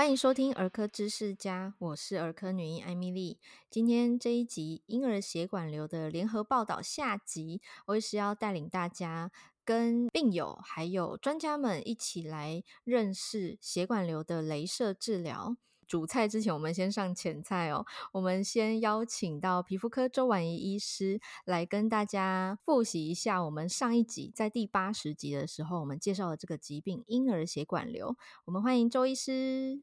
欢迎收听儿科知识家，我是儿科女医艾米丽。今天这一集婴儿血管瘤的联合报道下集，我也是要带领大家跟病友还有专家们一起来认识血管瘤的雷射治疗。主菜之前，我们先上前菜哦。我们先邀请到皮肤科周宛仪医师来跟大家复习一下我们上一集在第八十集的时候，我们介绍的这个疾病——婴儿血管瘤。我们欢迎周医师。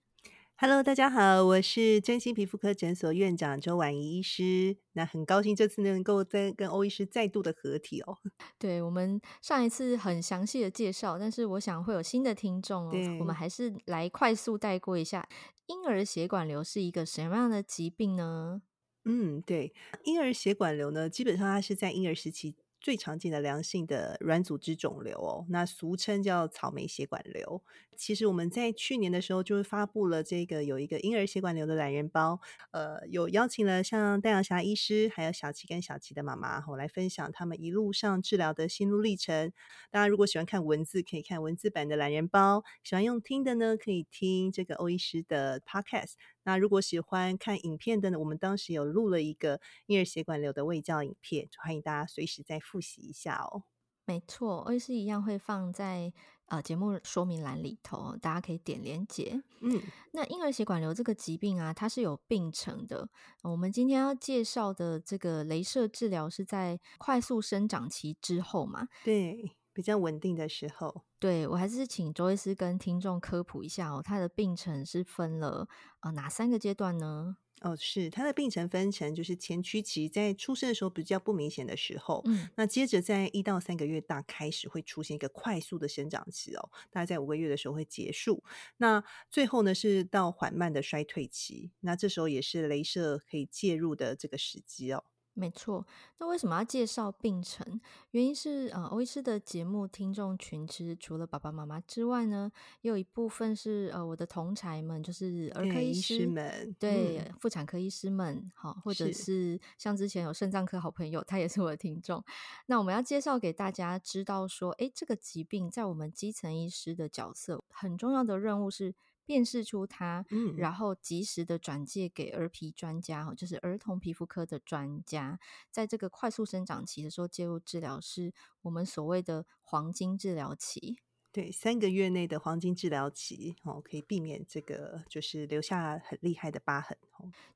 Hello，大家好，我是真心皮肤科诊所院长周婉仪医师。那很高兴这次能够再跟欧医师再度的合体哦。对，我们上一次很详细的介绍，但是我想会有新的听众哦。我们还是来快速带过一下，婴儿血管瘤是一个什么样的疾病呢？嗯，对，婴儿血管瘤呢，基本上它是在婴儿时期。最常见的良性的软组织肿瘤哦，那俗称叫草莓血管瘤。其实我们在去年的时候就是发布了这个有一个婴儿血管瘤的懒人包，呃，有邀请了像戴阳霞医师，还有小琪跟小琪的妈妈，我来分享他们一路上治疗的心路历程。大家如果喜欢看文字，可以看文字版的懒人包；喜欢用听的呢，可以听这个欧医师的 podcast。那如果喜欢看影片的呢，我们当时有录了一个婴儿血管瘤的卫教影片，欢迎大家随时再复习一下哦。没错，欧医师一样会放在呃节目说明栏里头，大家可以点连结。嗯，那婴儿血管瘤这个疾病啊，它是有病程的。我们今天要介绍的这个镭射治疗是在快速生长期之后嘛？对。比较稳定的时候，对，我还是请周医师跟听众科普一下哦，他的病程是分了呃哪三个阶段呢？哦，是它的病程分成就是前驱期，在出生的时候比较不明显的时候，嗯，那接着在一到三个月大开始会出现一个快速的生长期哦，大概在五个月的时候会结束，那最后呢是到缓慢的衰退期，那这时候也是镭射可以介入的这个时机哦。没错，那为什么要介绍病程？原因是呃，欧医师的节目听众群其实除了爸爸妈妈之外呢，也有一部分是呃我的同才们，就是儿科医师，们，对，嗯、妇产科医师们，好，或者是像之前有肾脏科好朋友，他也是我的听众。那我们要介绍给大家知道说，诶，这个疾病在我们基层医师的角色很重要的任务是。辨识出它，嗯，然后及时的转介给儿皮专家，就是儿童皮肤科的专家，在这个快速生长期的时候介入治疗，是我们所谓的黄金治疗期。对，三个月内的黄金治疗期，哦，可以避免这个就是留下很厉害的疤痕。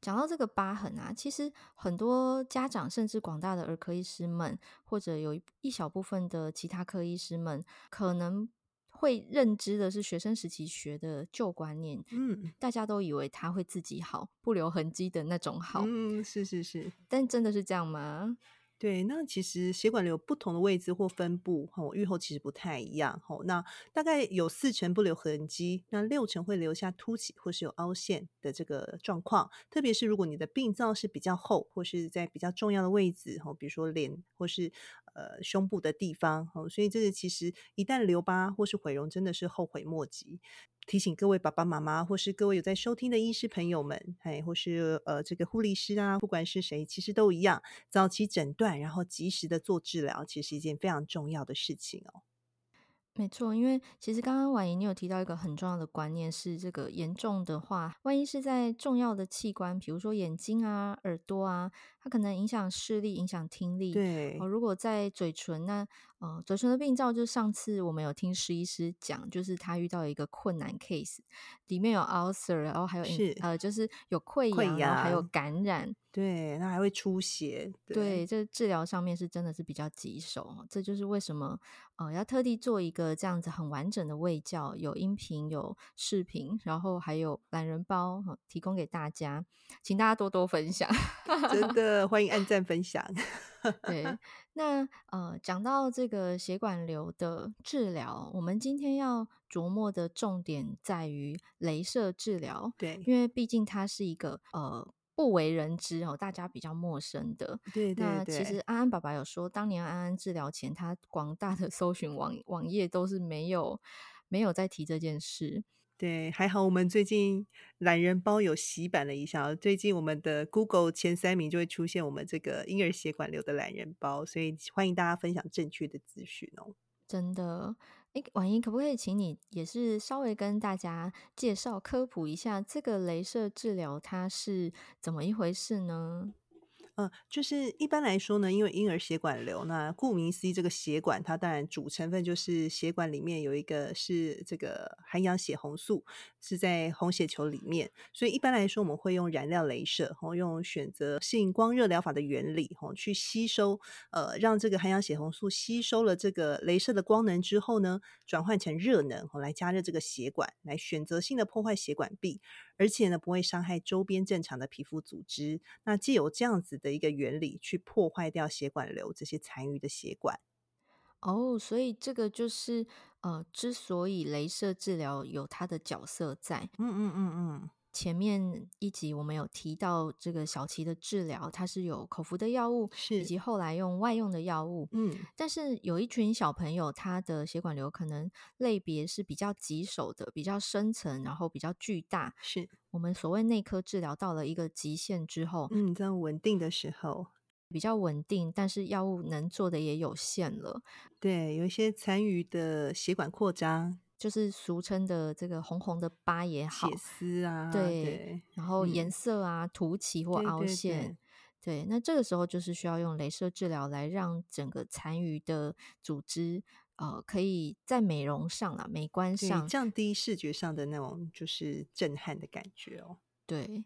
讲到这个疤痕啊，其实很多家长，甚至广大的儿科医师们，或者有一小部分的其他科医师们，可能。会认知的是学生时期学的旧观念，嗯，大家都以为他会自己好，不留痕迹的那种好，嗯，是是是，但真的是这样吗？对，那其实血管瘤不同的位置或分布，吼，预后其实不太一样，吼，那大概有四成不留痕迹，那六成会留下凸起或是有凹陷的这个状况，特别是如果你的病灶是比较厚，或是在比较重要的位置，吼，比如说脸或是呃胸部的地方，哦，所以这个其实一旦留疤或是毁容，真的是后悔莫及。提醒各位爸爸妈妈，或是各位有在收听的医师朋友们，哎，或是呃这个护理师啊，不管是谁，其实都一样，早期诊断，然后及时的做治疗，其实是一件非常重要的事情哦。没错，因为其实刚刚婉莹你有提到一个很重要的观念，是这个严重的话，万一是在重要的器官，比如说眼睛啊、耳朵啊，它可能影响视力、影响听力。对，哦，如果在嘴唇，那呃，嘴唇的病灶，就上次我们有听石医师讲，就是他遇到一个困难 case，里面有 ulcer，然后还有是呃，就是有溃疡，溃疡然后还有感染。对，那还会出血。对，对这治疗上面是真的是比较棘手，这就是为什么呃要特地做一个这样子很完整的卫教，有音频有视频，然后还有懒人包提供给大家，请大家多多分享。真 的欢迎按赞分享。对，那呃讲到这个血管瘤的治疗，我们今天要琢磨的重点在于镭射治疗。对，因为毕竟它是一个呃。不为人知哦，大家比较陌生的。对对对。那其实安安爸爸有说，当年安安治疗前，他广大的搜寻网网页都是没有没有在提这件事。对，还好我们最近懒人包有洗版了一下，最近我们的 Google 前三名就会出现我们这个婴儿血管瘤的懒人包，所以欢迎大家分享正确的资讯哦。真的，哎，婉莹，可不可以请你也是稍微跟大家介绍科普一下这个镭射治疗它是怎么一回事呢？嗯，就是一般来说呢，因为婴儿血管瘤，那顾名思义，这个血管它当然主成分就是血管里面有一个是这个含氧血红素，是在红血球里面，所以一般来说我们会用染料雷射，哦，用选择性光热疗法的原理，哦，去吸收，呃，让这个含氧血红素吸收了这个雷射的光能之后呢，转换成热能，哦，来加热这个血管，来选择性的破坏血管壁。而且呢，不会伤害周边正常的皮肤组织。那既有这样子的一个原理，去破坏掉血管瘤这些残余的血管。哦，所以这个就是呃，之所以镭射治疗有它的角色在。嗯嗯嗯嗯。前面一集我们有提到这个小琪的治疗，它是有口服的药物，是以及后来用外用的药物。嗯，但是有一群小朋友，他的血管瘤可能类别是比较棘手的，比较深层，然后比较巨大。是我们所谓内科治疗到了一个极限之后，嗯，这样稳定的时候比较稳定，但是药物能做的也有限了。对，有一些残余的血管扩张。就是俗称的这个红红的疤也好，血丝啊，对，对然后颜色啊、嗯、凸起或凹陷，对，对，对，对，那这个时候就是需要用镭射治疗来让整个残余的组织，呃，可以在美容上啊、美观上降低视觉上的那种就是震撼的感觉哦，对。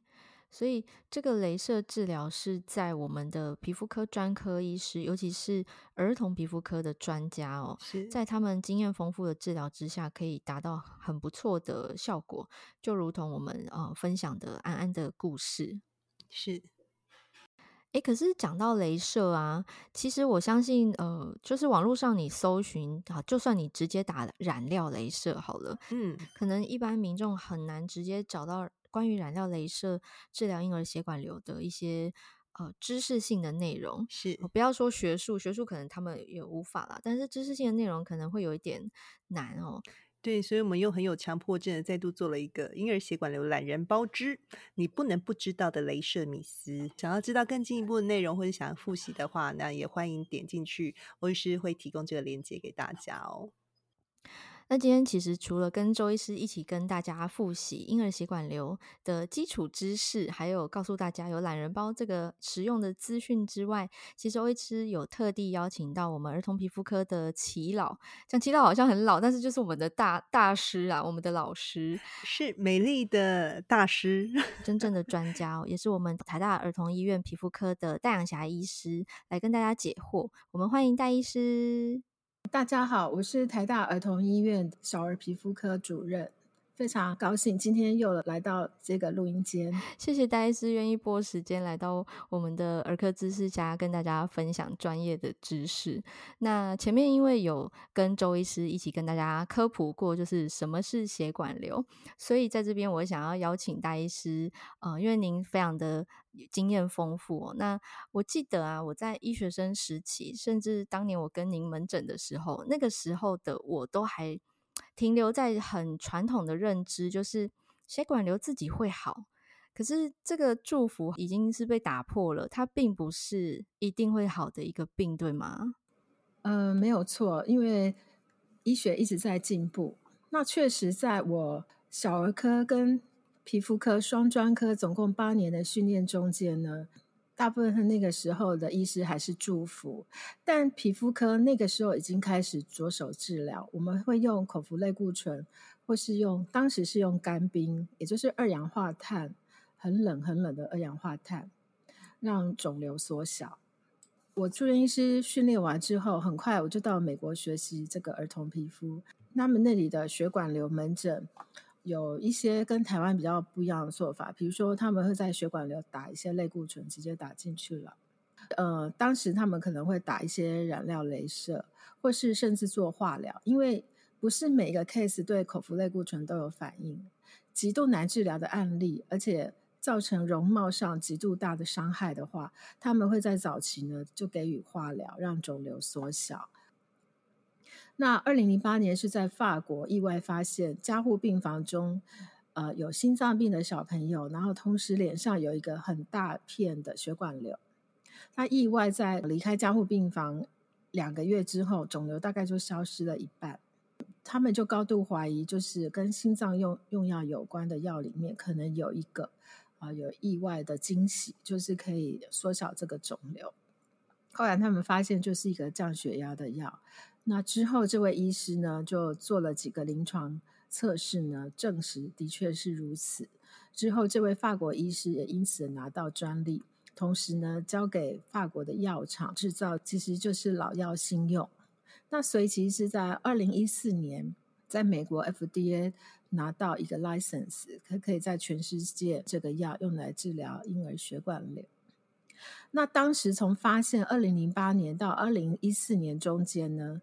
所以，这个镭射治疗是在我们的皮肤科专科医师，尤其是儿童皮肤科的专家哦，在他们经验丰富的治疗之下，可以达到很不错的效果。就如同我们呃分享的安安的故事，是。诶，可是讲到镭射啊，其实我相信，呃，就是网络上你搜寻啊，就算你直接打染料镭射好了，嗯，可能一般民众很难直接找到。关于染料雷射治疗婴儿血管瘤的一些呃知识性的内容，是不要说学术，学术可能他们也无法啦，但是知识性的内容可能会有一点难哦。对，所以我们又很有强迫症的再度做了一个婴儿血管瘤懒人包之你不能不知道的雷射迷思。想要知道更进一步的内容，或者想要复习的话，那也欢迎点进去，欧医师会提供这个链接给大家哦。那今天其实除了跟周医师一起跟大家复习婴儿血管瘤的基础知识，还有告诉大家有懒人包这个实用的资讯之外，其实周医师有特地邀请到我们儿童皮肤科的齐老，像齐老好像很老，但是就是我们的大大师啊，我们的老师是美丽的大师，真正的专家哦，也是我们台大儿童医院皮肤科的戴阳霞医师来跟大家解惑。我们欢迎戴医师。大家好，我是台大儿童医院小儿皮肤科主任，非常高兴今天又来到这个录音间。谢谢戴医师愿意拨时间来到我们的儿科知识家，跟大家分享专业的知识。那前面因为有跟周医师一起跟大家科普过，就是什么是血管瘤，所以在这边我想要邀请戴医师，呃，因为您非常的。经验丰富。那我记得啊，我在医学生时期，甚至当年我跟您门诊的时候，那个时候的我都还停留在很传统的认知，就是血管瘤自己会好。可是这个祝福已经是被打破了，它并不是一定会好的一个病，对吗？嗯、没有错，因为医学一直在进步。那确实，在我小儿科跟皮肤科双专科总共八年的训练中间呢，大部分那个时候的医师还是祝福，但皮肤科那个时候已经开始着手治疗。我们会用口服类固醇，或是用当时是用干冰，也就是二氧化碳，很冷很冷的二氧化碳，让肿瘤缩小。我住院医师训练完之后，很快我就到美国学习这个儿童皮肤，他们那里的血管瘤门诊。有一些跟台湾比较不一样的做法，比如说他们会在血管瘤打一些类固醇，直接打进去了。呃，当时他们可能会打一些染料镭射，或是甚至做化疗，因为不是每一个 case 对口服类固醇都有反应，极度难治疗的案例，而且造成容貌上极度大的伤害的话，他们会在早期呢就给予化疗，让肿瘤缩小。那二零零八年是在法国意外发现加护病房中，呃，有心脏病的小朋友，然后同时脸上有一个很大片的血管瘤。他意外在离开加护病房两个月之后，肿瘤大概就消失了一半。他们就高度怀疑，就是跟心脏用用药有关的药里面，可能有一个啊、有意外的惊喜，就是可以缩小这个肿瘤。后来他们发现，就是一个降血压的药。那之后，这位医师呢就做了几个临床测试呢，证实的确是如此。之后，这位法国医师也因此拿到专利，同时呢交给法国的药厂制造，其实就是老药新用。那随即是在二零一四年，在美国 FDA 拿到一个 license，可可以在全世界这个药用来治疗婴儿血管瘤。那当时从发现二零零八年到二零一四年中间呢，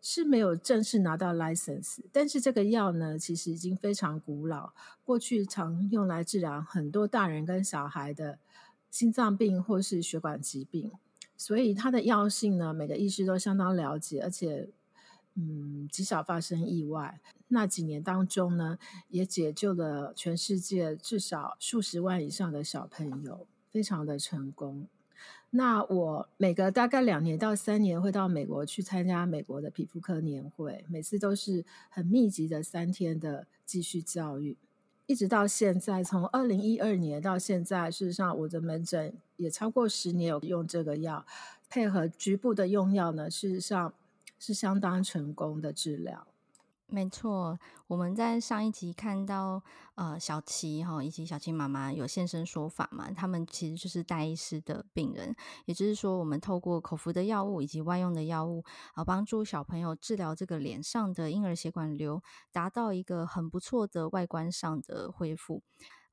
是没有正式拿到 license，但是这个药呢，其实已经非常古老，过去常用来治疗很多大人跟小孩的心脏病或是血管疾病。所以它的药性呢，每个医师都相当了解，而且嗯，极少发生意外。那几年当中呢，也解救了全世界至少数十万以上的小朋友，非常的成功。那我每隔大概两年到三年会到美国去参加美国的皮肤科年会，每次都是很密集的三天的继续教育。一直到现在，从二零一二年到现在，事实上我的门诊也超过十年有用这个药，配合局部的用药呢，事实上是相当成功的治疗。没错，我们在上一集看到，呃，小琪哈以及小琪妈妈有现身说法嘛，他们其实就是戴医师的病人，也就是说，我们透过口服的药物以及外用的药物，啊、帮助小朋友治疗这个脸上的婴儿血管瘤，达到一个很不错的外观上的恢复。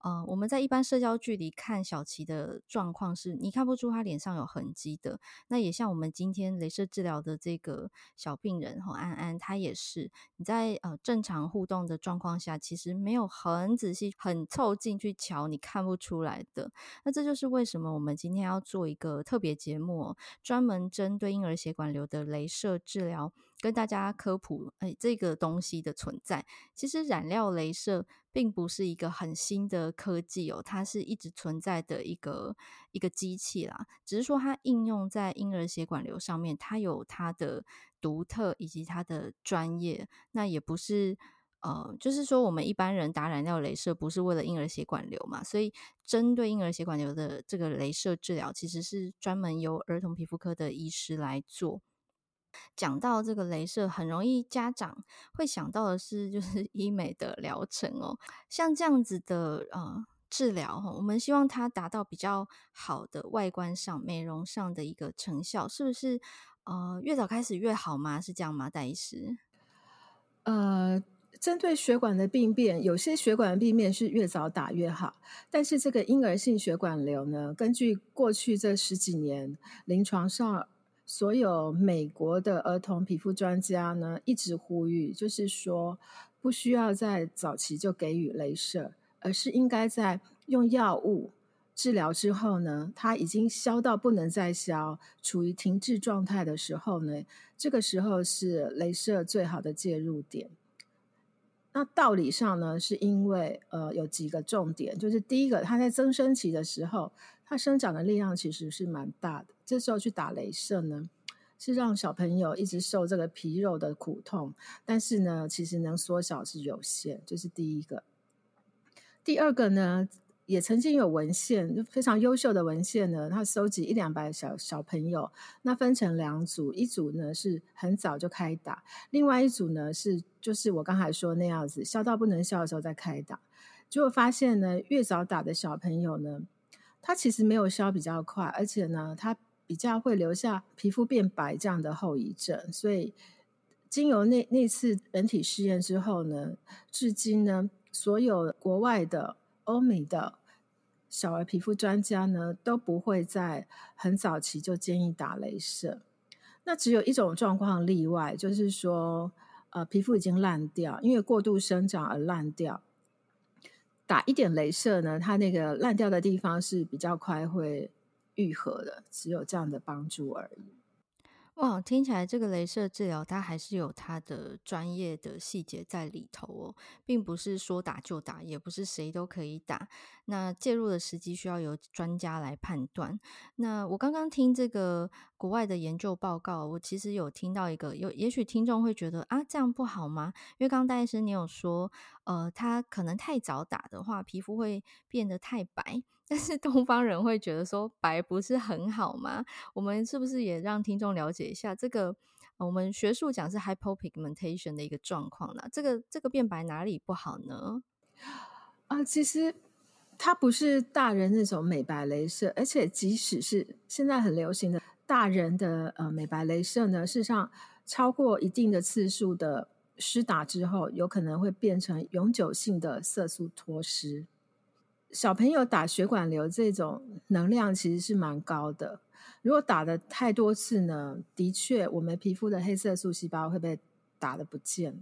呃，我们在一般社交距离看小琪的状况是，你看不出他脸上有痕迹的。那也像我们今天镭射治疗的这个小病人和安安，他也是你在呃正常互动的状况下，其实没有很仔细、很凑近去瞧，你看不出来的。那这就是为什么我们今天要做一个特别节目，专门针对婴儿血管瘤的镭射治疗。跟大家科普，哎，这个东西的存在，其实染料镭射并不是一个很新的科技哦，它是一直存在的一个一个机器啦，只是说它应用在婴儿血管瘤上面，它有它的独特以及它的专业，那也不是呃，就是说我们一般人打染料镭射不是为了婴儿血管瘤嘛，所以针对婴儿血管瘤的这个镭射治疗，其实是专门由儿童皮肤科的医师来做。讲到这个镭射，很容易家长会想到的是，就是 医美的疗程哦。像这样子的呃治疗哈，我们希望它达到比较好的外观上、美容上的一个成效，是不是？呃，越早开始越好吗？是这样吗，戴医师？呃，针对血管的病变，有些血管的病变是越早打越好，但是这个婴儿性血管瘤呢，根据过去这十几年临床上。所有美国的儿童皮肤专家呢，一直呼吁，就是说不需要在早期就给予镭射，而是应该在用药物治疗之后呢，它已经消到不能再消，处于停滞状态的时候呢，这个时候是镭射最好的介入点。那道理上呢，是因为呃有几个重点，就是第一个，它在增生期的时候。它生长的力量其实是蛮大的，这时候去打镭射呢，是让小朋友一直受这个皮肉的苦痛，但是呢，其实能缩小是有限，这、是第一个。第二个呢，也曾经有文献，非常优秀的文献呢，他收集一两百小小朋友，那分成两组，一组呢是很早就开打，另外一组呢是就是我刚才说那样子，消到不能消的时候再开打，结果发现呢，越早打的小朋友呢。他其实没有消比较快，而且呢，他比较会留下皮肤变白这样的后遗症。所以，经由那那次人体试验之后呢，至今呢，所有国外的欧美的小儿皮肤专家呢，都不会在很早期就建议打镭射。那只有一种状况例外，就是说，呃，皮肤已经烂掉，因为过度生长而烂掉。打一点镭射呢，它那个烂掉的地方是比较快会愈合的，只有这样的帮助而已。哇，听起来这个镭射治疗它还是有它的专业的细节在里头哦，并不是说打就打，也不是谁都可以打。那介入的时机需要由专家来判断。那我刚刚听这个国外的研究报告，我其实有听到一个，有也许听众会觉得啊，这样不好吗？因为刚刚戴医生你有说，呃，他可能太早打的话，皮肤会变得太白。但是东方人会觉得说白不是很好吗？我们是不是也让听众了解一下这个？我们学术讲是 hypopigmentation 的一个状况呢？这个这个变白哪里不好呢？啊，其实它不是大人那种美白镭射，而且即使是现在很流行的大人的呃美白镭射呢，事实上超过一定的次数的施打之后，有可能会变成永久性的色素脱失。小朋友打血管瘤这种能量其实是蛮高的，如果打的太多次呢，的确我们皮肤的黑色素细胞会被打的不见。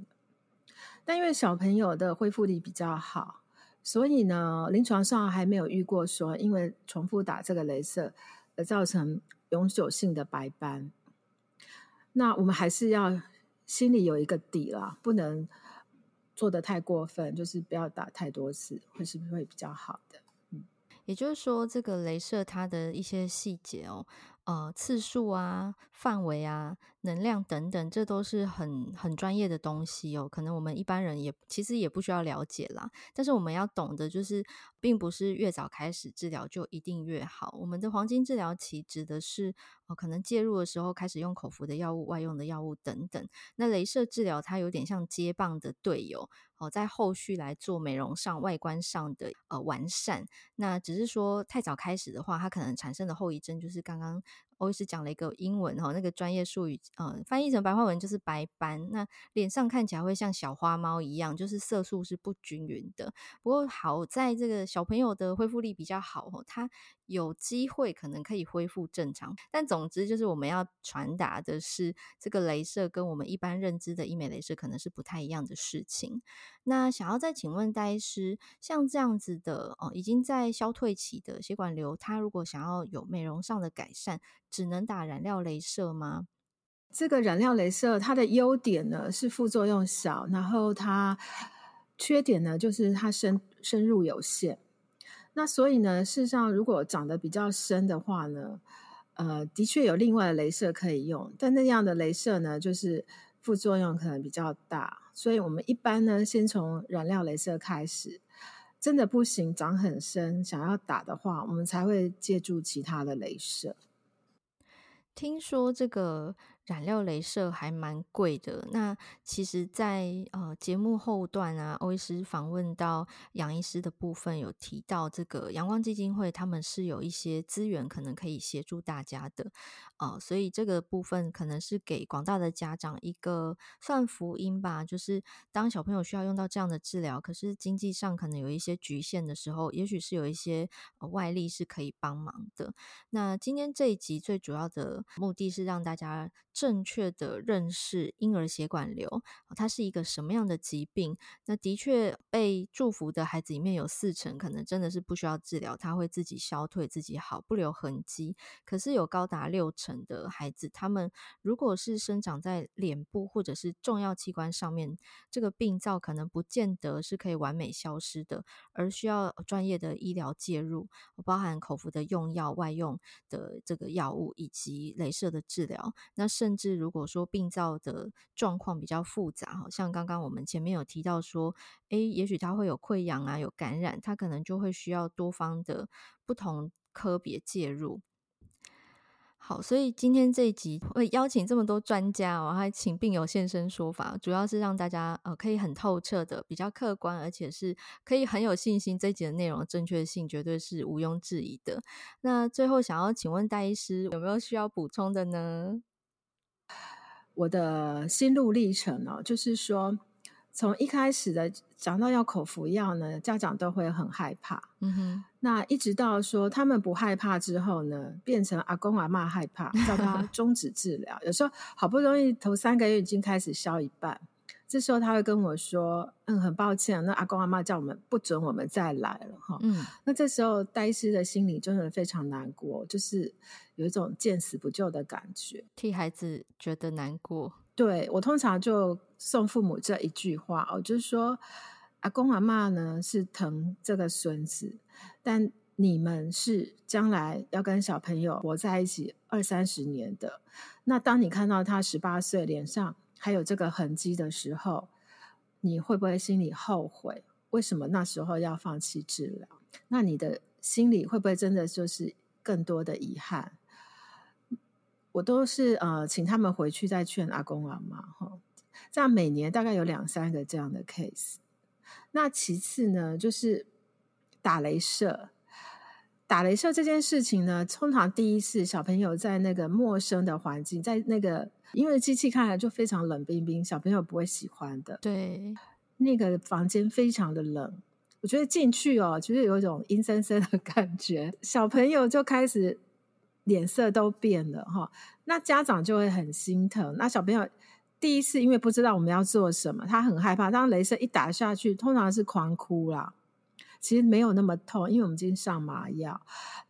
但因为小朋友的恢复力比较好，所以呢，临床上还没有遇过说因为重复打这个雷射而造成永久性的白斑。那我们还是要心里有一个底啦，不能。做得太过分，就是不要打太多次，会是不是会比较好的？嗯，也就是说，这个雷射它的一些细节哦。呃，次数啊、范围啊、能量等等，这都是很很专业的东西哦。可能我们一般人也其实也不需要了解啦。但是我们要懂得，就是并不是越早开始治疗就一定越好。我们的黄金治疗期指的是，呃，可能介入的时候开始用口服的药物、外用的药物等等。那镭射治疗它有点像接棒的队友哦，在后续来做美容上、外观上的呃完善。那只是说太早开始的话，它可能产生的后遗症就是刚刚。欧医师讲了一个英文哈，那个专业术语，嗯，翻译成白话文就是白斑。那脸上看起来会像小花猫一样，就是色素是不均匀的。不过好在这个小朋友的恢复力比较好哦，他有机会可能可以恢复正常。但总之就是我们要传达的是，这个雷射跟我们一般认知的医美雷射可能是不太一样的事情。那想要再请问戴医师，像这样子的哦，已经在消退期的血管瘤，它如果想要有美容上的改善，只能打染料雷射吗？这个染料雷射它的优点呢是副作用小，然后它缺点呢就是它深深入有限。那所以呢，事实上如果长得比较深的话呢，呃，的确有另外的雷射可以用，但那样的雷射呢，就是副作用可能比较大。所以我们一般呢，先从染料雷射开始，真的不行，长很深，想要打的话，我们才会借助其他的雷射。听说这个染料镭射还蛮贵的。那其实在，在呃节目后段啊，欧医师访问到杨医师的部分，有提到这个阳光基金会，他们是有一些资源可能可以协助大家的。哦，所以这个部分可能是给广大的家长一个算福音吧，就是当小朋友需要用到这样的治疗，可是经济上可能有一些局限的时候，也许是有一些外力是可以帮忙的。那今天这一集最主要的目的是让大家正确的认识婴儿血管瘤，它是一个什么样的疾病。那的确被祝福的孩子里面有四成可能真的是不需要治疗，他会自己消退、自己好，不留痕迹。可是有高达六成。的孩子，他们如果是生长在脸部或者是重要器官上面，这个病灶可能不见得是可以完美消失的，而需要专业的医疗介入，包含口服的用药、外用的这个药物以及镭射的治疗。那甚甚至如果说病灶的状况比较复杂，好像刚刚我们前面有提到说，诶，也许它会有溃疡啊，有感染，它可能就会需要多方的不同科别介入。好，所以今天这一集会邀请这么多专家哦，还请病友现身说法，主要是让大家呃可以很透彻的、比较客观，而且是可以很有信心，这一集的内容的正确性绝对是毋庸置疑的。那最后想要请问戴医师有没有需要补充的呢？我的心路历程哦，就是说。从一开始的讲到要口服药呢，家长都会很害怕。嗯哼，那一直到说他们不害怕之后呢，变成阿公阿妈害怕，叫他 终止治疗。有时候好不容易头三个月已经开始消一半，这时候他会跟我说：“嗯，很抱歉，那阿公阿妈叫我们不准我们再来了。”哈，嗯，那这时候戴医师的心里真的非常难过，就是有一种见死不救的感觉，替孩子觉得难过。对，我通常就送父母这一句话哦，就是说阿公阿妈呢是疼这个孙子，但你们是将来要跟小朋友活在一起二三十年的。那当你看到他十八岁脸上，还有这个痕迹的时候，你会不会心里后悔？为什么那时候要放弃治疗？那你的心里会不会真的就是更多的遗憾？我都是呃，请他们回去再劝阿公阿妈哈。这样每年大概有两三个这样的 case。那其次呢，就是打雷射。打雷射这件事情呢，通常第一次小朋友在那个陌生的环境，在那个。因为机器看来就非常冷冰冰，小朋友不会喜欢的。对，那个房间非常的冷，我觉得进去哦，其实有一种阴森森的 感觉。小朋友就开始脸色都变了哈，那家长就会很心疼。那小朋友第一次因为不知道我们要做什么，他很害怕。当雷射一打下去，通常是狂哭啦。其实没有那么痛，因为我们已经上麻药，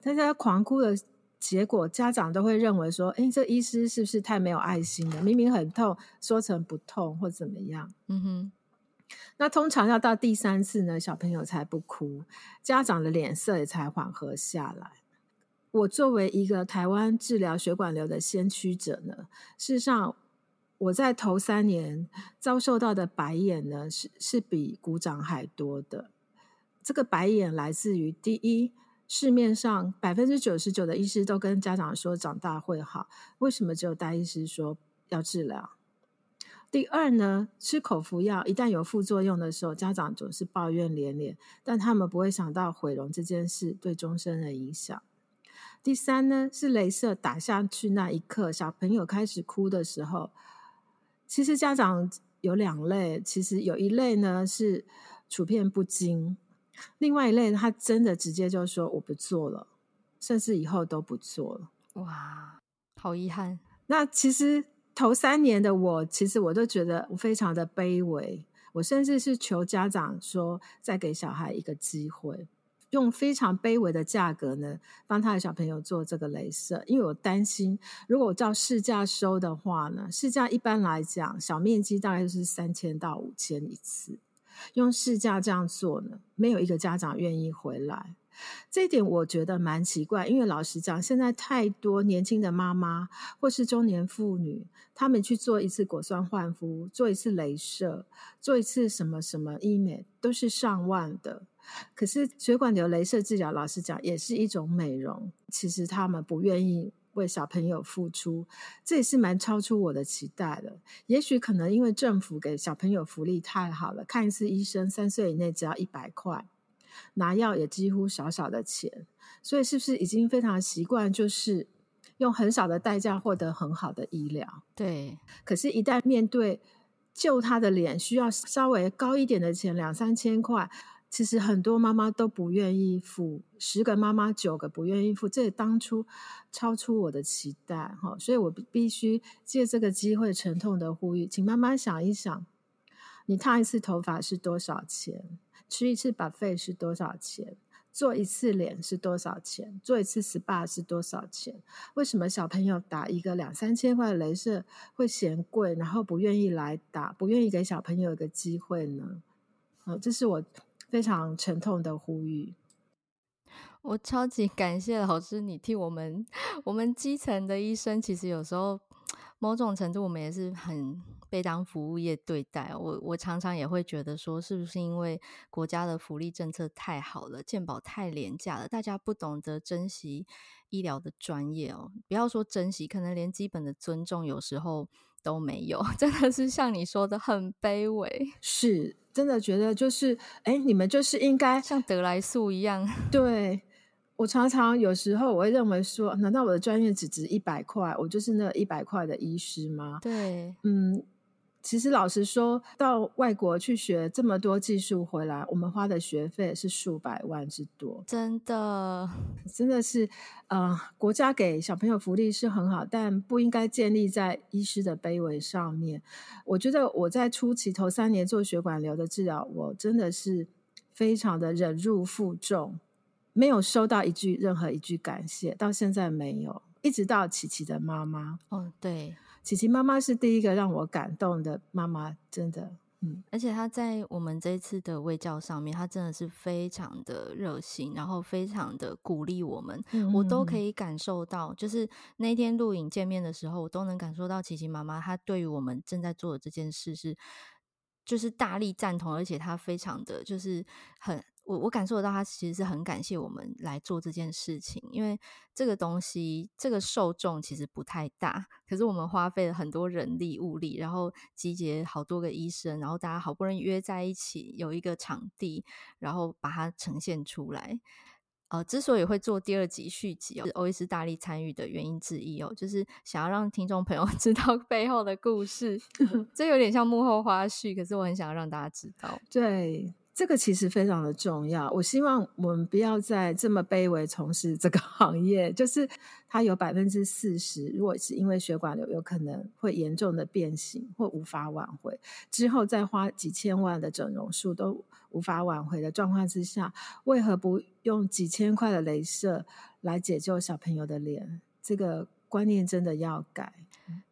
但是他狂哭的。结果家长都会认为说：“哎，这医师是不是太没有爱心了？明明很痛，说成不痛或怎么样？”嗯哼。那通常要到第三次呢，小朋友才不哭，家长的脸色也才缓和下来。我作为一个台湾治疗血管瘤的先驱者呢，事实上我在头三年遭受到的白眼呢，是是比鼓掌还多的。这个白眼来自于第一。市面上百分之九十九的医师都跟家长说长大会好，为什么只有大医师说要治疗？第二呢，吃口服药一旦有副作用的时候，家长总是抱怨连连，但他们不会想到毁容这件事对终身的影响。第三呢，是雷射打下去那一刻，小朋友开始哭的时候，其实家长有两类，其实有一类呢是处变不惊。另外一类，他真的直接就说我不做了，甚至以后都不做了。哇，好遗憾。那其实头三年的我，其实我都觉得我非常的卑微。我甚至是求家长说，再给小孩一个机会，用非常卑微的价格呢，帮他的小朋友做这个镭射。因为我担心，如果我照市价收的话呢，市价一般来讲，小面积大概就是三千到五千一次。用试驾这样做呢，没有一个家长愿意回来。这一点我觉得蛮奇怪，因为老实讲，现在太多年轻的妈妈或是中年妇女，他们去做一次果酸换肤，做一次镭射，做一次什么什么医美，都是上万的。可是血管瘤镭射治疗，老实讲，也是一种美容。其实他们不愿意。为小朋友付出，这也是蛮超出我的期待的。也许可能因为政府给小朋友福利太好了，看一次医生三岁以内只要一百块，拿药也几乎少少的钱，所以是不是已经非常习惯，就是用很少的代价获得很好的医疗？对。可是，一旦面对救他的脸需要稍微高一点的钱，两三千块。其实很多妈妈都不愿意付，十个妈妈九个不愿意付，这也当初超出我的期待哈，所以我必须借这个机会沉痛的呼吁，请妈妈想一想，你烫一次头发是多少钱？吃一次把费是多少钱？做一次脸是多少钱？做一次 SPA 是多少钱？为什么小朋友打一个两三千块的雷射会嫌贵，然后不愿意来打，不愿意给小朋友一个机会呢？好，这是我。非常沉痛的呼吁，我超级感谢老师，你替我们，我们基层的医生，其实有时候某种程度我们也是很被当服务业对待。我我常常也会觉得说，是不是因为国家的福利政策太好了，健保太廉价了，大家不懂得珍惜医疗的专业哦。不要说珍惜，可能连基本的尊重有时候都没有，真的是像你说的很卑微，是。真的觉得就是，哎，你们就是应该像得来素一样。对，我常常有时候我会认为说，难道我的专业只值一百块？我就是那一百块的医师吗？对，嗯，其实老实说，到外国去学这么多技术回来，我们花的学费是数百万之多，真的，真的是，呃，国家给小朋友福利是很好，但不应该建立在医师的卑微上面。我觉得我在初期头三年做血管瘤的治疗，我真的是非常的忍辱负重，没有收到一句任何一句感谢，到现在没有，一直到琪琪的妈妈，哦，对。琪琪妈妈是第一个让我感动的妈妈，真的，嗯，而且她在我们这一次的卫教上面，她真的是非常的热心，然后非常的鼓励我们，嗯、我都可以感受到，就是那天录影见面的时候，我都能感受到琪琪妈妈她对于我们正在做的这件事是，就是大力赞同，而且她非常的就是很。我我感受得到，他其实是很感谢我们来做这件事情，因为这个东西这个受众其实不太大，可是我们花费了很多人力物力，然后集结好多个医生，然后大家好不容易约在一起，有一个场地，然后把它呈现出来。呃，之所以会做第二集续集哦，是欧医师大力参与的原因之一哦，就是想要让听众朋友 知道背后的故事，这有点像幕后花絮，可是我很想要让大家知道，对。这个其实非常的重要。我希望我们不要再这么卑微从事这个行业。就是它有百分之四十，如果是因为血管瘤，有可能会严重的变形或无法挽回，之后再花几千万的整容术都无法挽回的状况之下，为何不用几千块的雷射来解救小朋友的脸？这个观念真的要改。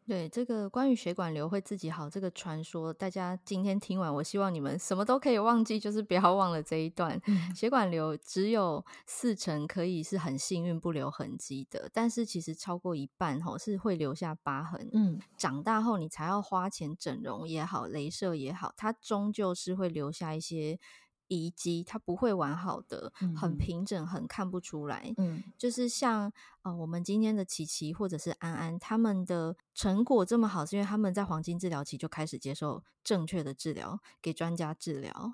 对，这个关于血管瘤会自己好这个传说，大家今天听完，我希望你们什么都可以忘记，就是不要忘了这一段。嗯、血管瘤只有四成可以是很幸运不留痕迹的，但是其实超过一半吼是会留下疤痕。嗯，长大后你才要花钱整容也好，镭射也好，它终究是会留下一些。遗迹它不会完好的，很平整，很看不出来。嗯，就是像呃，我们今天的琪琪或者是安安，他们的成果这么好，是因为他们在黄金治疗期就开始接受正确的治疗，给专家治疗。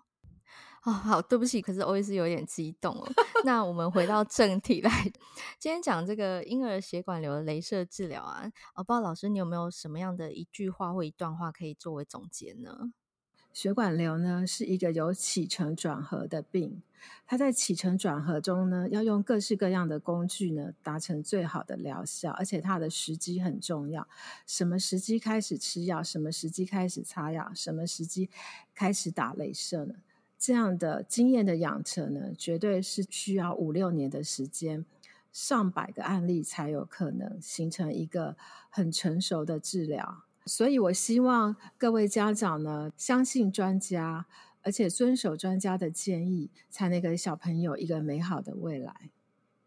哦，好，对不起，可是我也是有点激动哦。那我们回到 正题来，今天讲这个婴儿血管瘤的镭射治疗啊，哦，不知道老师你有没有什么样的一句话或一段话可以作为总结呢？血管瘤呢，是一个有起承转合的病，它在起承转合中呢，要用各式各样的工具呢，达成最好的疗效，而且它的时机很重要。什么时机开始吃药？什么时机开始擦药？什么时机开始打雷射呢？这样的经验的养成呢，绝对是需要五六年的时间，上百个案例才有可能形成一个很成熟的治疗。所以，我希望各位家长呢，相信专家，而且遵守专家的建议，才能给小朋友一个美好的未来。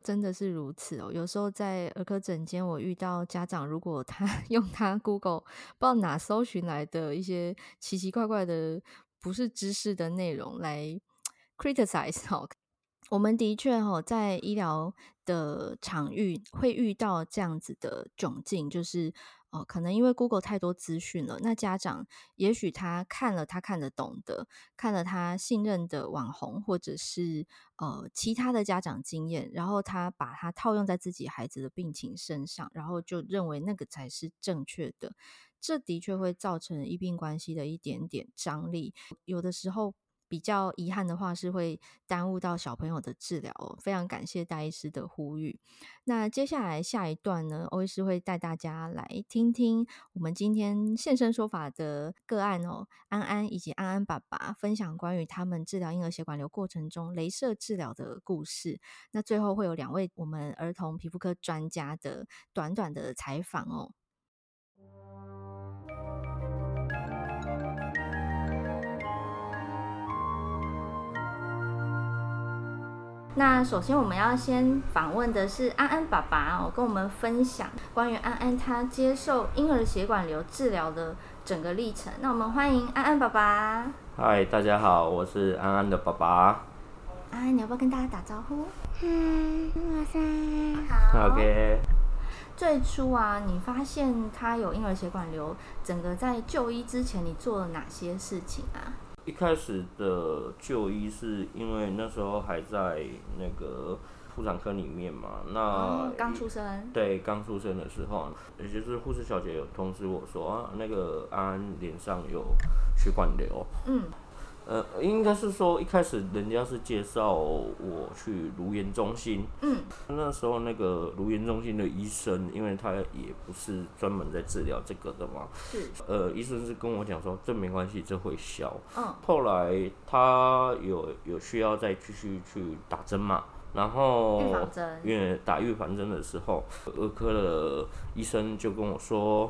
真的是如此哦。有时候在儿科诊间，我遇到家长，如果他 用他 Google 不知道哪搜寻来的一些奇奇怪怪的不是知识的内容来 criticize 哦，我们的确哦，在医疗的场域会遇到这样子的窘境，就是。哦，可能因为 Google 太多资讯了，那家长也许他看了他看得懂的，看了他信任的网红或者是呃其他的家长经验，然后他把它套用在自己孩子的病情身上，然后就认为那个才是正确的，这的确会造成医病关系的一点点张力，有的时候。比较遗憾的话是会耽误到小朋友的治疗哦，非常感谢戴医师的呼吁。那接下来下一段呢，欧医师会带大家来听听我们今天现身说法的个案哦，安安以及安安爸爸分享关于他们治疗婴儿血管瘤过程中雷射治疗的故事。那最后会有两位我们儿童皮肤科专家的短短的采访哦。那首先我们要先访问的是安安爸爸哦，跟我们分享关于安安他接受婴儿血管瘤治疗的整个历程。那我们欢迎安安爸爸。嗨，大家好，我是安安的爸爸。安安，你要不要跟大家打招呼？嗨，我是安安。好。OK。最初啊，你发现他有婴儿血管瘤，整个在就医之前，你做了哪些事情啊？一开始的就医是因为那时候还在那个妇产科里面嘛，那哦、刚出生，对，刚出生的时候，也就是护士小姐有通知我说啊，那个安安脸上有血管瘤，嗯。呃，应该是说一开始人家是介绍我去卢岩中心，嗯，那时候那个卢岩中心的医生，因为他也不是专门在治疗这个的嘛，是，呃，医生是跟我讲说这没关系，这会消，嗯，后来他有有需要再继续去打针嘛，然后预防针，因为打预防针的时候，儿科的医生就跟我说，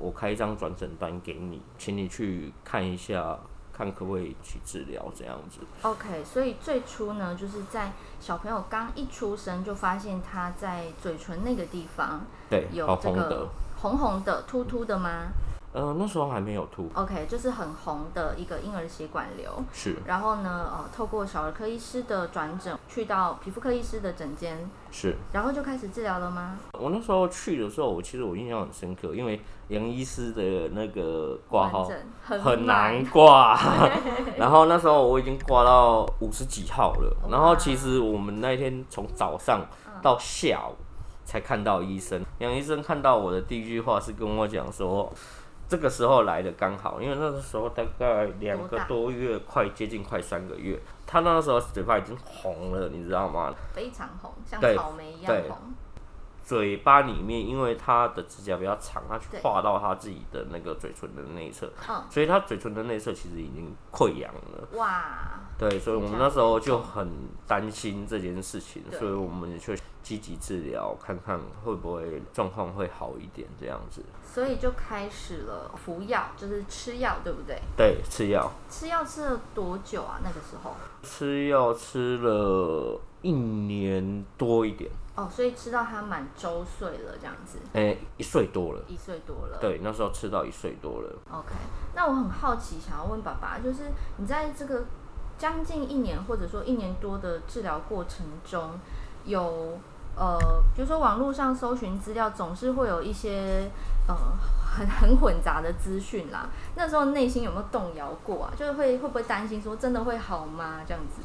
我开一张转诊单给你，请你去看一下。看可不可以去治疗这样子。OK，所以最初呢，就是在小朋友刚一出生就发现他在嘴唇那个地方，对，有这个红红的、突突的吗？呃，那时候还没有吐。OK，就是很红的一个婴儿血管瘤。是。然后呢，呃，透过小儿科医师的转诊，去到皮肤科医师的诊间。是。然后就开始治疗了吗？我那时候去的时候，我其实我印象很深刻，因为杨医师的那个挂号很难挂。然后那时候我已经挂到五十几号了。然后其实我们那天从早上到下午才看到医生。杨医生看到我的第一句话是跟我讲说。这个时候来的刚好，因为那个时候大概两个多月，快接近快三个月。他那个时候嘴巴已经红了，你知道吗？非常红，像草莓一样红。嘴巴里面，因为他的指甲比较长，他去划到他自己的那个嘴唇的内侧，所以他嘴唇的内侧其实已经溃疡了。哇！对，所以我们那时候就很担心这件事情，所以我们就积极治疗，看看会不会状况会好一点这样子。所以就开始了服药，就是吃药，对不对？对，吃药。吃药吃了多久啊？那个时候？吃药吃了一年多一点。哦，所以吃到他满周岁了，这样子。哎、欸，一岁多了。一岁多了。对，那时候吃到一岁多了。OK，那我很好奇，想要问爸爸，就是你在这个将近一年或者说一年多的治疗过程中，有呃，比如说网络上搜寻资料，总是会有一些呃很很混杂的资讯啦。那时候内心有没有动摇过啊？就是会会不会担心说真的会好吗？这样子？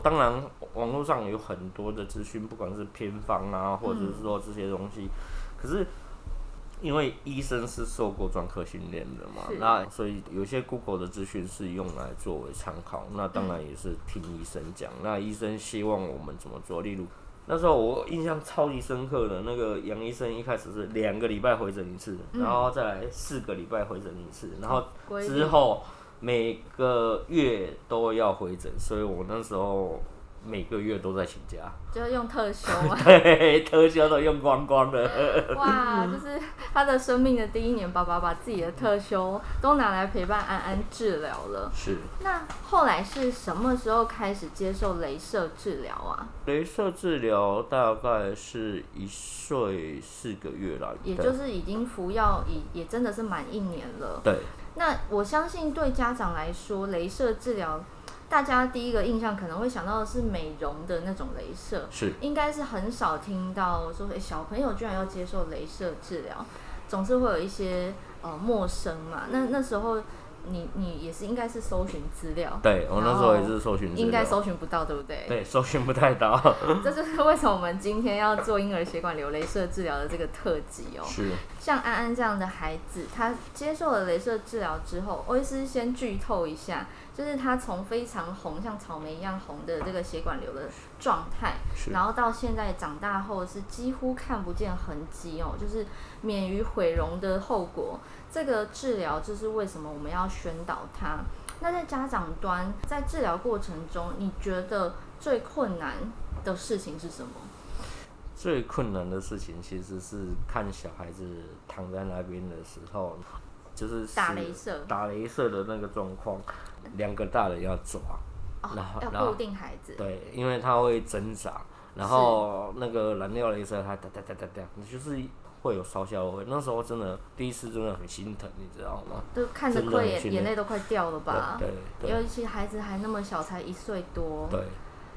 当然，网络上有很多的资讯，不管是偏方啊，或者是说这些东西，嗯、可是因为医生是受过专科训练的嘛，那所以有些 Google 的资讯是用来作为参考，那当然也是听医生讲。嗯、那医生希望我们怎么做？例如那时候我印象超级深刻的那个杨医生，一开始是两个礼拜回诊一次，然后再来四个礼拜回诊一次，然后之后。每个月都要回诊，所以我那时候每个月都在请假，就是用特休啊，对，特休都用光光了。哇，就是他的生命的第一年，爸爸把自己的特休都拿来陪伴安安治疗了。是。那后来是什么时候开始接受镭射治疗啊？镭射治疗大概是一岁四个月了，也就是已经服药也也真的是满一年了。对。那我相信对家长来说，镭射治疗，大家第一个印象可能会想到的是美容的那种镭射，是应该是很少听到说，欸，小朋友居然要接受镭射治疗，总是会有一些呃陌生嘛。那那时候。你你也是应该是搜寻资料，对，我那时候也是搜寻，应该搜寻不到，对不对？对，搜寻不太到。这就是为什么我们今天要做婴儿血管瘤镭射治疗的这个特辑哦。是。像安安这样的孩子，他接受了镭射治疗之后，欧医师先剧透一下，就是他从非常红，像草莓一样红的这个血管瘤的状态，然后到现在长大后是几乎看不见痕迹哦，就是免于毁容的后果。这个治疗就是为什么我们要宣导它。那在家长端，在治疗过程中，你觉得最困难的事情是什么？最困难的事情其实是看小孩子躺在那边的时候，就是打镭射，打镭射的那个状况，两个大人要抓，哦、然后要固定孩子，对，因为他会挣扎，然后那个燃料镭射他哒哒哒哒就是。会有烧焦味，那时候真的第一次真的很心疼，你知道吗？就看着快眼眼泪都快掉了吧？对，对，尤其孩子还那么小，才一岁多。对。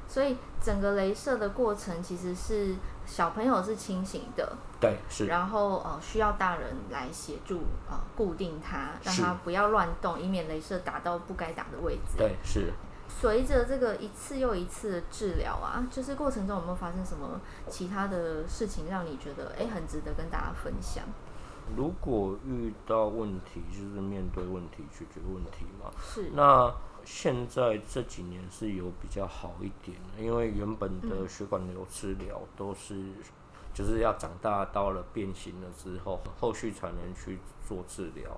所以整个镭射的过程其实是小朋友是清醒的。对，是。然后呃需要大人来协助呃固定它，让它不要乱动，以免镭射打到不该打的位置。对，是。随着这个一次又一次的治疗啊，就是过程中有没有发生什么其他的事情，让你觉得哎很值得跟大家分享？如果遇到问题，就是面对问题解决问题嘛。是。那现在这几年是有比较好一点，因为原本的血管瘤治疗都是。就是要长大到了变形了之后，后续才能去做治疗。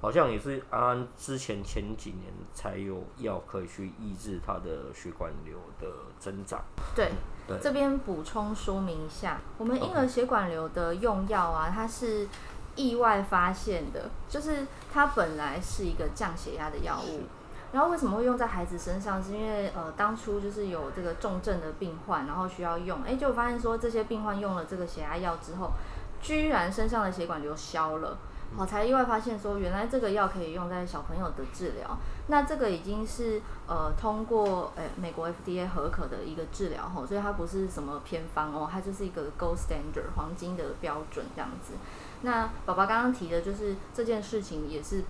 好像也是安安之前前几年才有药可以去抑制他的血管瘤的增长。对，对这边补充说明一下，我们婴儿血管瘤的用药啊，它是意外发现的，就是它本来是一个降血压的药物。然后为什么会用在孩子身上？是因为呃，当初就是有这个重症的病患，然后需要用，哎，就发现说这些病患用了这个血压药之后，居然身上的血管瘤消了，好，才意外发现说原来这个药可以用在小朋友的治疗。那这个已经是呃通过呃美国 FDA 合可的一个治疗吼，所以它不是什么偏方哦，它就是一个 gold standard 黄金的标准这样子。那宝宝刚刚提的就是这件事情也是。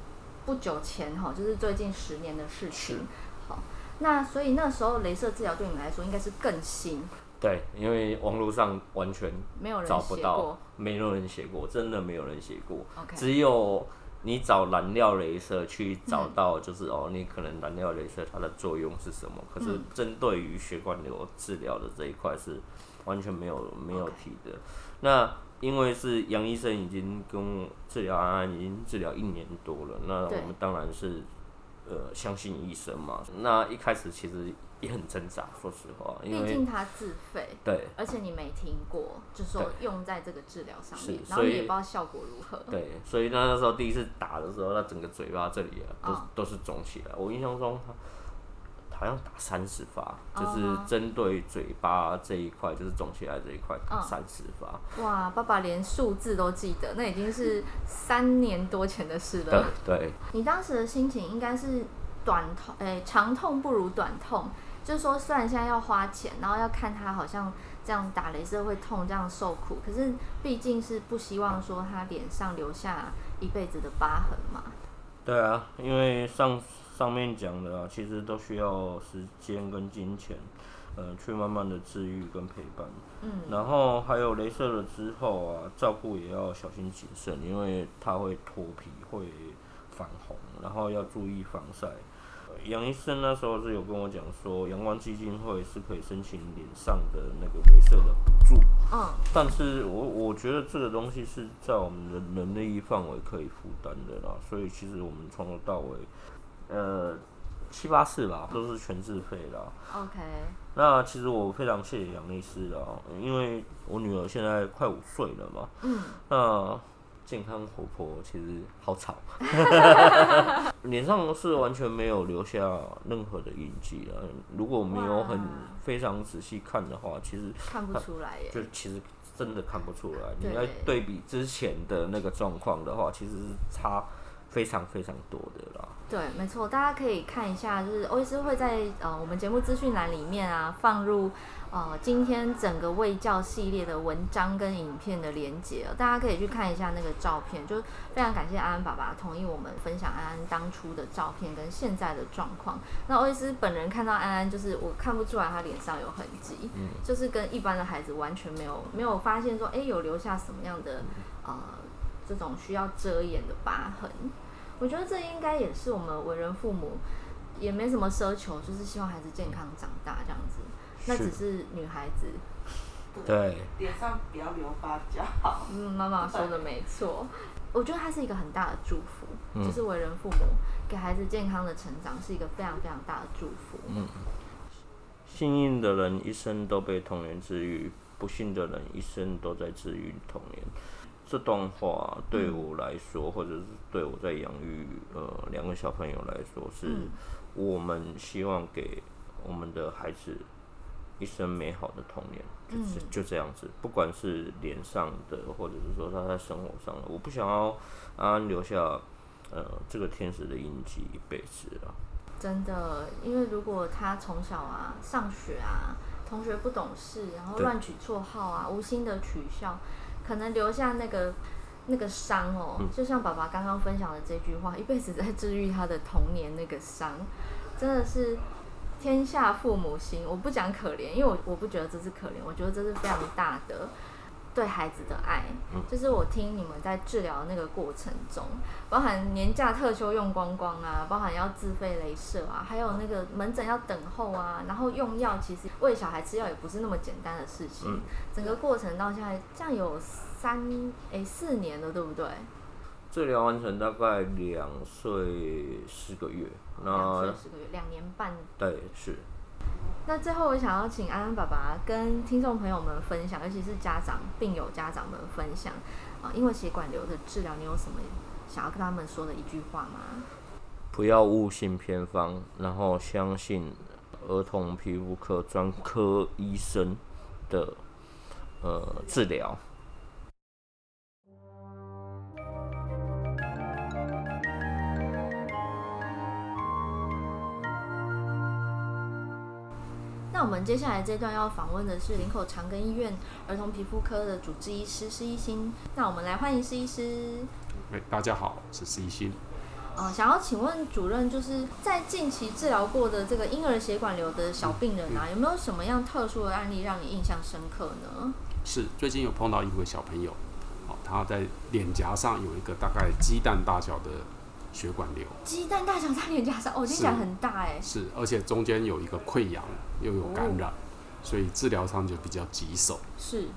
不久前哈，就是最近十年的事情。好，那所以那时候镭射治疗对你们来说应该是更新。对，因为网络上完全没有人找不到，没有人写过，真的没有人写过。只有你找燃料镭射去找到，就是、嗯、哦，你可能燃料镭射它的作用是什么？可是针对于血管瘤治疗的这一块是完全没有没有提的。那因为是杨医生已经跟我治疗安安已经治疗一年多了，那我们当然是呃相信医生嘛。那一开始其实也很挣扎，说实话，因为毕竟他自费，对，而且你没听过，就说用在这个治疗上面，然后你也不知道效果如何。对，所以那那时候第一次打的时候，他整个嘴巴这里啊都、哦、都是肿起来。我印象中他。好像打三十发，就是针对嘴巴这一块，就是肿起来这一块打三十发。哇，爸爸连数字都记得，那已经是三年多前的事了。对，对你当时的心情应该是短痛，诶、欸，长痛不如短痛。就是说，虽然现在要花钱，然后要看他好像这样打雷射会痛，这样受苦，可是毕竟是不希望说他脸上留下一辈子的疤痕嘛。对啊，因为上。上面讲的啊，其实都需要时间跟金钱，呃，去慢慢的治愈跟陪伴。嗯，然后还有镭射了之后啊，照顾也要小心谨慎，因为它会脱皮，会反红，然后要注意防晒。杨医生那时候是有跟我讲说，阳光基金会是可以申请脸上的那个镭射的补助。嗯，但是我我觉得这个东西是在我们的能力范围可以负担的啦，所以其实我们从头到尾。呃，七八次吧，都是全自费的。OK。那其实我非常谢谢杨律师啊，因为我女儿现在快五岁了嘛。嗯。那健康活泼，其实好吵。脸上是完全没有留下任何的印记了。如果没有很非常仔细看的话，其实看不出来耶。就其实真的看不出来。你要对比之前的那个状况的话，其实是差。非常非常多的啦，对，没错，大家可以看一下，就是欧医师会在呃我们节目资讯栏里面啊放入呃今天整个卫教系列的文章跟影片的连结，大家可以去看一下那个照片，就非常感谢安安爸爸同意我们分享安安当初的照片跟现在的状况。那欧医师本人看到安安，就是我看不出来他脸上有痕迹，嗯，就是跟一般的孩子完全没有没有发现说，哎，有留下什么样的呃。这种需要遮掩的疤痕，我觉得这应该也是我们为人父母也没什么奢求，就是希望孩子健康长大这样子。那只是女孩子，对，脸上不要留疤就好。嗯，妈妈说的没错。我觉得它是一个很大的祝福，嗯，就是为人父母给孩子健康的成长是一个非常非常大的祝福。嗯，幸运的人一生都被童年治愈，不幸的人一生都在治愈童年。这段话对我来说，嗯、或者是对我在养育呃两个小朋友来说，是我们希望给我们的孩子一生美好的童年，就是就这样子。不管是脸上的，或者是说他在生活上的，我不想要安安留下呃这个天使的印记一辈子啊。真的，因为如果他从小啊上学啊，同学不懂事，然后乱取绰号啊，无心的取笑。可能留下那个那个伤哦，嗯，就像爸爸刚刚分享的这句话，一辈子在治愈他的童年那个伤，真的是天下父母心，我不讲可怜，因为我我不觉得这是可怜，我觉得这是非常大的。对孩子的爱，就是我听你们在治疗那个过程中，包含年假特休用光光啊，包含要自费镭射啊，还有那个门诊要等候啊，然后用药，其实喂小孩吃药也不是那么简单的事情。整个过程到现在这样有三诶四年了，对不对？治疗完成大概两岁四个月，那两岁十个月，两年半。对，是。那最后，我想要请安安爸爸跟听众朋友们分享，尤其是家长、病友家长们分享啊，因为血管瘤的治疗，你有什么想要跟他们说的一句话吗？不要误信偏方，然后相信儿童皮肤科专科医生的呃治疗。那我们接下来这段要访问的是林口长庚医院儿童皮肤科的主治医师施一新。那我们来欢迎施医师。大家好，我是施一新。呃，想要请问主任，就是在近期治疗过的这个婴儿血管瘤的小病人啊，有没有什么样特殊的案例让你印象深刻呢？是，最近有碰到一位小朋友，哦，他在脸颊上有一个大概鸡蛋大小的。血管瘤，鸡蛋大小在脸颊上，哦，听起来很大哎。是，而且中间有一个溃疡，又有感染，哦、所以治疗上就比较棘手。是，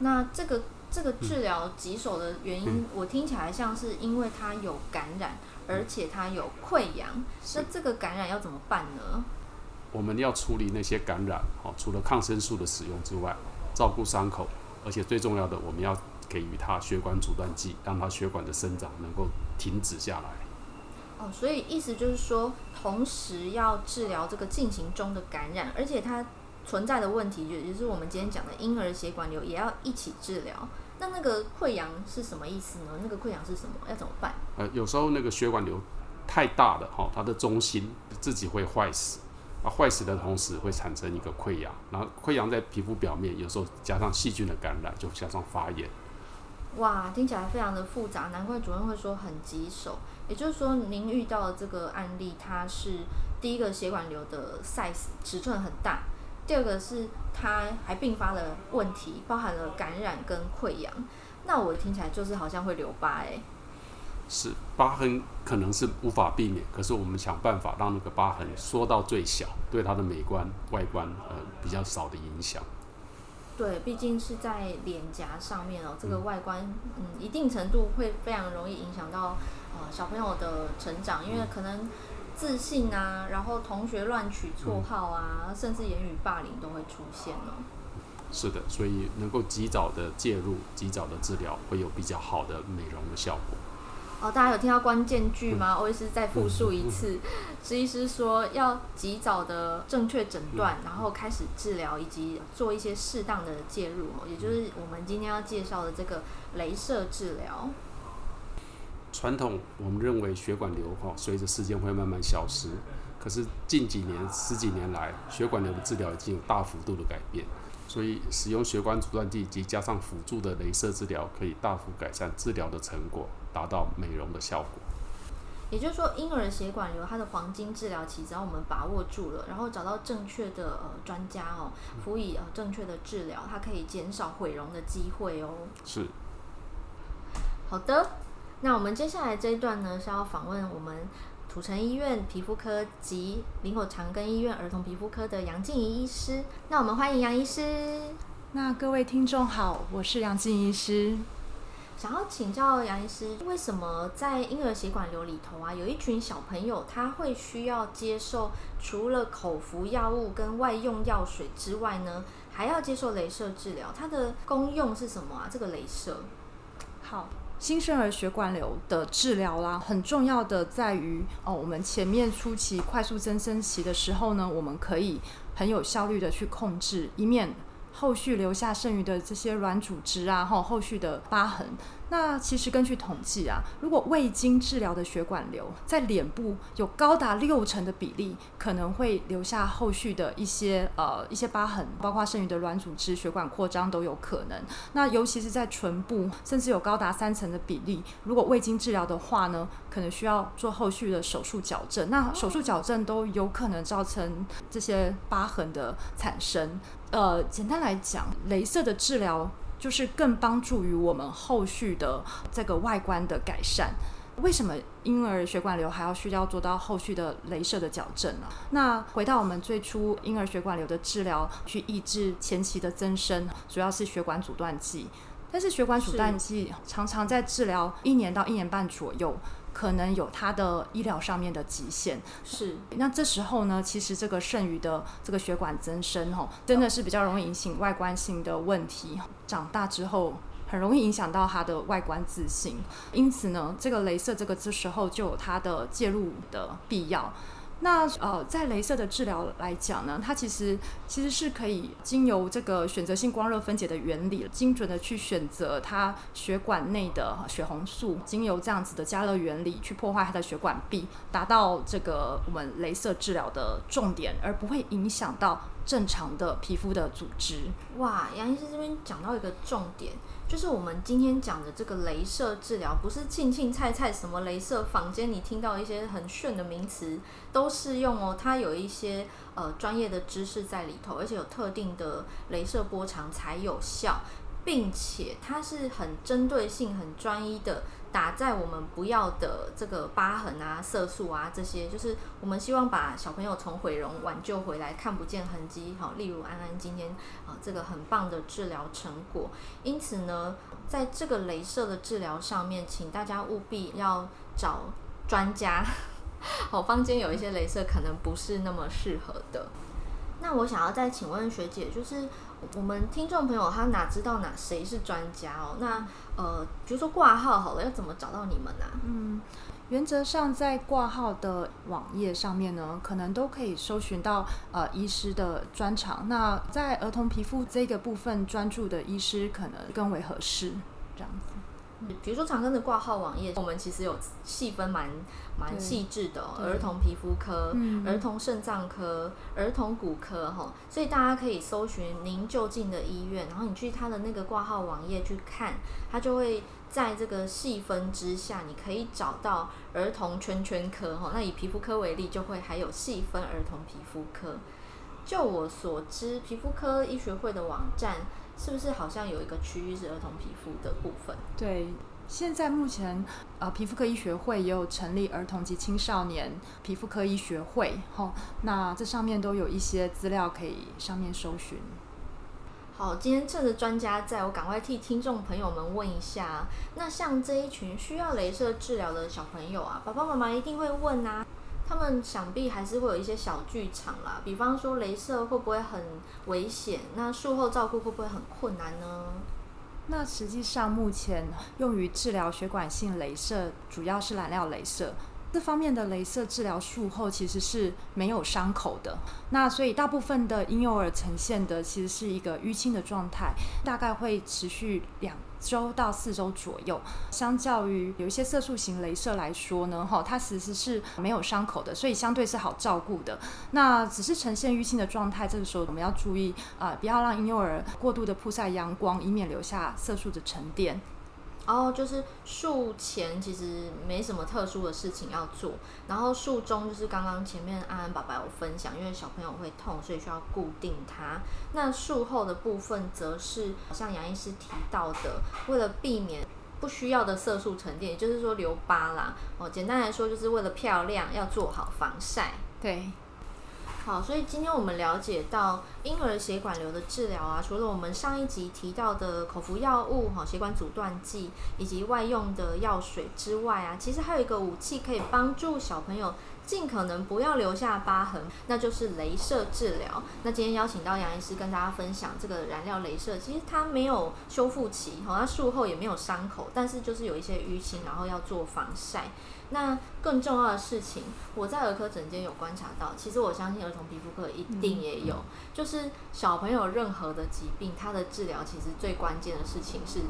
那这个这个治疗棘手的原因，嗯、我听起来像是因为它有感染，嗯、而且它有溃疡。那这个感染要怎么办呢？我们要处理那些感染，好，除了抗生素的使用之外，照顾伤口，而且最重要的，我们要。给予他血管阻断剂，让他血管的生长能够停止下来。哦，所以意思就是说，同时要治疗这个进行中的感染，而且它存在的问题，也就是我们今天讲的婴儿血管瘤，也要一起治疗。那那个溃疡是什么意思呢？那个溃疡是什么？要怎么办？呃，有时候那个血管瘤太大了，哈，它的中心自己会坏死。啊，坏死的同时会产生一个溃疡，然后溃疡在皮肤表面，有时候加上细菌的感染，就加上发炎。哇，听起来非常的复杂，难怪主任会说很棘手。也就是说，您遇到的这个案例，它是第一个血管瘤的 size 尺寸很大，第二个是它还并发了问题，包含了感染跟溃疡。那我听起来就是好像会留疤哎。是，疤痕可能是无法避免，可是我们想办法让那个疤痕缩到最小，对它的美观外观呃比较少的影响。对，毕竟是在脸颊上面哦，这个外观，嗯，一定程度会非常容易影响到呃小朋友的成长，因为可能自信啊，然后同学乱取绰号啊，嗯、甚至言语霸凌都会出现哦。是的，所以能够及早的介入，及早的治疗，会有比较好的美容的效果。哦，大家有听到关键句吗？欧医师再复述一次。施医师说要及早的正确诊断，然后开始治疗，以及做一些适当的介入，也就是我们今天要介绍的这个镭射治疗。传统我们认为血管瘤哈，随着时间会慢慢消失，可是近几年十几年来，血管瘤的治疗已经有大幅度的改变。所以，使用血管阻断剂及加上辅助的镭射治疗，可以大幅改善治疗的成果，达到美容的效果。也就是说，婴儿血管瘤它的黄金治疗期，只要我们把握住了，然后找到正确的呃专家哦，辅以呃正确的治疗，它可以减少毁容的机会哦。是。好的，那我们接下来这一段呢，是要访问我们。土城医院皮肤科及林口长庚医院儿童皮肤科的杨静怡医师，那我们欢迎杨医师。那各位听众好，我是杨静怡医师。想要请教杨医师，为什么在婴儿血管瘤里头啊，有一群小朋友他会需要接受除了口服药物跟外用药水之外呢，还要接受镭射治疗？它的功用是什么啊？这个镭射。好。新生儿血管瘤的治疗啦，很重要的在于哦，我们前面初期快速增生期的时候呢，我们可以很有效率的去控制，一面后续留下剩余的这些软组织啊，后后续的疤痕。那其实根据统计啊，如果未经治疗的血管瘤在脸部有高达六成的比例，可能会留下后续的一些呃一些疤痕，包括剩余的软组织、血管扩张都有可能。那尤其是在唇部，甚至有高达三成的比例，如果未经治疗的话呢，可能需要做后续的手术矫正。那手术矫正都有可能造成这些疤痕的产生。呃，简单来讲，镭射的治疗。就是更帮助于我们后续的这个外观的改善。为什么婴儿血管瘤还要需要做到后续的镭射的矫正呢？那回到我们最初婴儿血管瘤的治疗，去抑制前期的增生，主要是血管阻断剂。但是血管阻断剂常常在治疗一年到一年半左右。可能有它的医疗上面的极限，是。那这时候呢，其实这个剩余的这个血管增生，哦，真的是比较容易引起外观性的问题。长大之后，很容易影响到他的外观自信。因此呢，这个镭射这个这时候就有它的介入的必要。那呃，在镭射的治疗来讲呢，它其实其实是可以经由这个选择性光热分解的原理，精准的去选择它血管内的血红素，经由这样子的加热原理去破坏它的血管壁，达到这个我们镭射治疗的重点，而不会影响到正常的皮肤的组织。哇，杨医师这边讲到一个重点。就是我们今天讲的这个镭射治疗，不是庆庆菜菜什么镭射，坊间你听到一些很炫的名词都适用哦。它有一些呃专业的知识在里头，而且有特定的镭射波长才有效，并且它是很针对性、很专一的。打在我们不要的这个疤痕啊、色素啊这些，就是我们希望把小朋友从毁容挽救回来，看不见痕迹。好，例如安安今天啊，这个很棒的治疗成果。因此呢，在这个镭射的治疗上面，请大家务必要找专家。好，坊间有一些镭射可能不是那么适合的。那我想要再请问学姐，就是我们听众朋友他哪知道哪谁是专家哦？那呃，比如说挂号好了，要怎么找到你们呢？嗯，原则上在挂号的网页上面呢，可能都可以搜寻到呃医师的专长。那在儿童皮肤这个部分专注的医师，可能更为合适，这样子。比如说长庚的挂号网页，我们其实有细分蛮蛮细致的、哦，儿童皮肤科、嗯、儿童肾脏科、儿童骨科哈，所以大家可以搜寻您就近的医院，然后你去他的那个挂号网页去看，他就会在这个细分之下，你可以找到儿童圈圈科哈。那以皮肤科为例，就会还有细分儿童皮肤科。就我所知，皮肤科医学会的网站。是不是好像有一个区域是儿童皮肤的部分？对，现在目前呃皮肤科医学会也有成立儿童及青少年皮肤科医学会，吼，那这上面都有一些资料可以上面搜寻。好，今天趁着专家在，我赶快替听众朋友们问一下，那像这一群需要镭射治疗的小朋友啊，爸爸妈妈一定会问啊。他们想必还是会有一些小剧场啦，比方说镭射会不会很危险？那术后照顾会不会很困难呢？那实际上目前用于治疗血管性镭射，主要是染料镭射。这方面的镭射治疗术后其实是没有伤口的，那所以大部分的婴幼儿呈现的其实是一个淤青的状态，大概会持续两周到四周左右。相较于有一些色素型镭射来说呢，哈，它其实是没有伤口的，所以相对是好照顾的。那只是呈现淤青的状态，这个时候我们要注意啊、不要让婴幼儿过度的曝晒阳光，以免留下色素的沉淀。然后就是术前其实没什么特殊的事情要做，然后术中就是刚刚前面安安爸爸有分享，因为小朋友会痛，所以需要固定它。那术后的部分则是像杨医师提到的，为了避免不需要的色素沉淀，也就是说留疤啦。哦，简单来说就是为了漂亮，要做好防晒。对。好，所以今天我们了解到婴儿血管瘤的治疗啊，除了我们上一集提到的口服药物、哈血管阻断剂以及外用的药水之外啊，其实还有一个武器可以帮助小朋友尽可能不要留下疤痕，那就是镭射治疗。那今天邀请到杨医师跟大家分享这个染料镭射，其实它没有修复期，哈，它术后也没有伤口，但是就是有一些淤青，然后要做防晒。那更重要的事情，我在儿科诊间有观察到，其实我相信儿童皮肤科一定也有，就是小朋友任何的疾病，他的治疗其实最关键的事情是？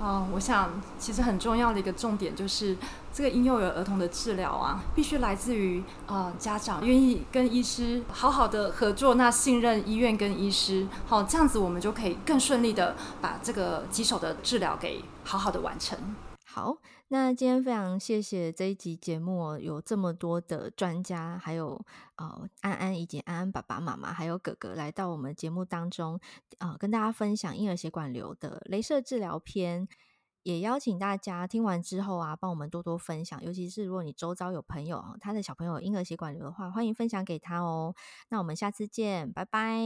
哦，我想其实很重要的一个重点就是，这个婴幼儿儿童的治疗啊，必须来自于呃家长愿意跟医师好好的合作，那信任医院跟医师，好，这样子我们就可以更顺利的把这个棘手的治疗给好好的完成。好，那今天非常谢谢这一集节目，有这么多的专家，还有呃安安以及安安爸爸妈妈，还有哥哥来到我们节目当中，呃，跟大家分享婴儿血管瘤的镭射治疗篇，也邀请大家听完之后啊，帮我们多多分享，尤其是如果你周遭有朋友他的小朋友婴儿血管瘤的话，欢迎分享给他哦。那我们下次见，拜拜。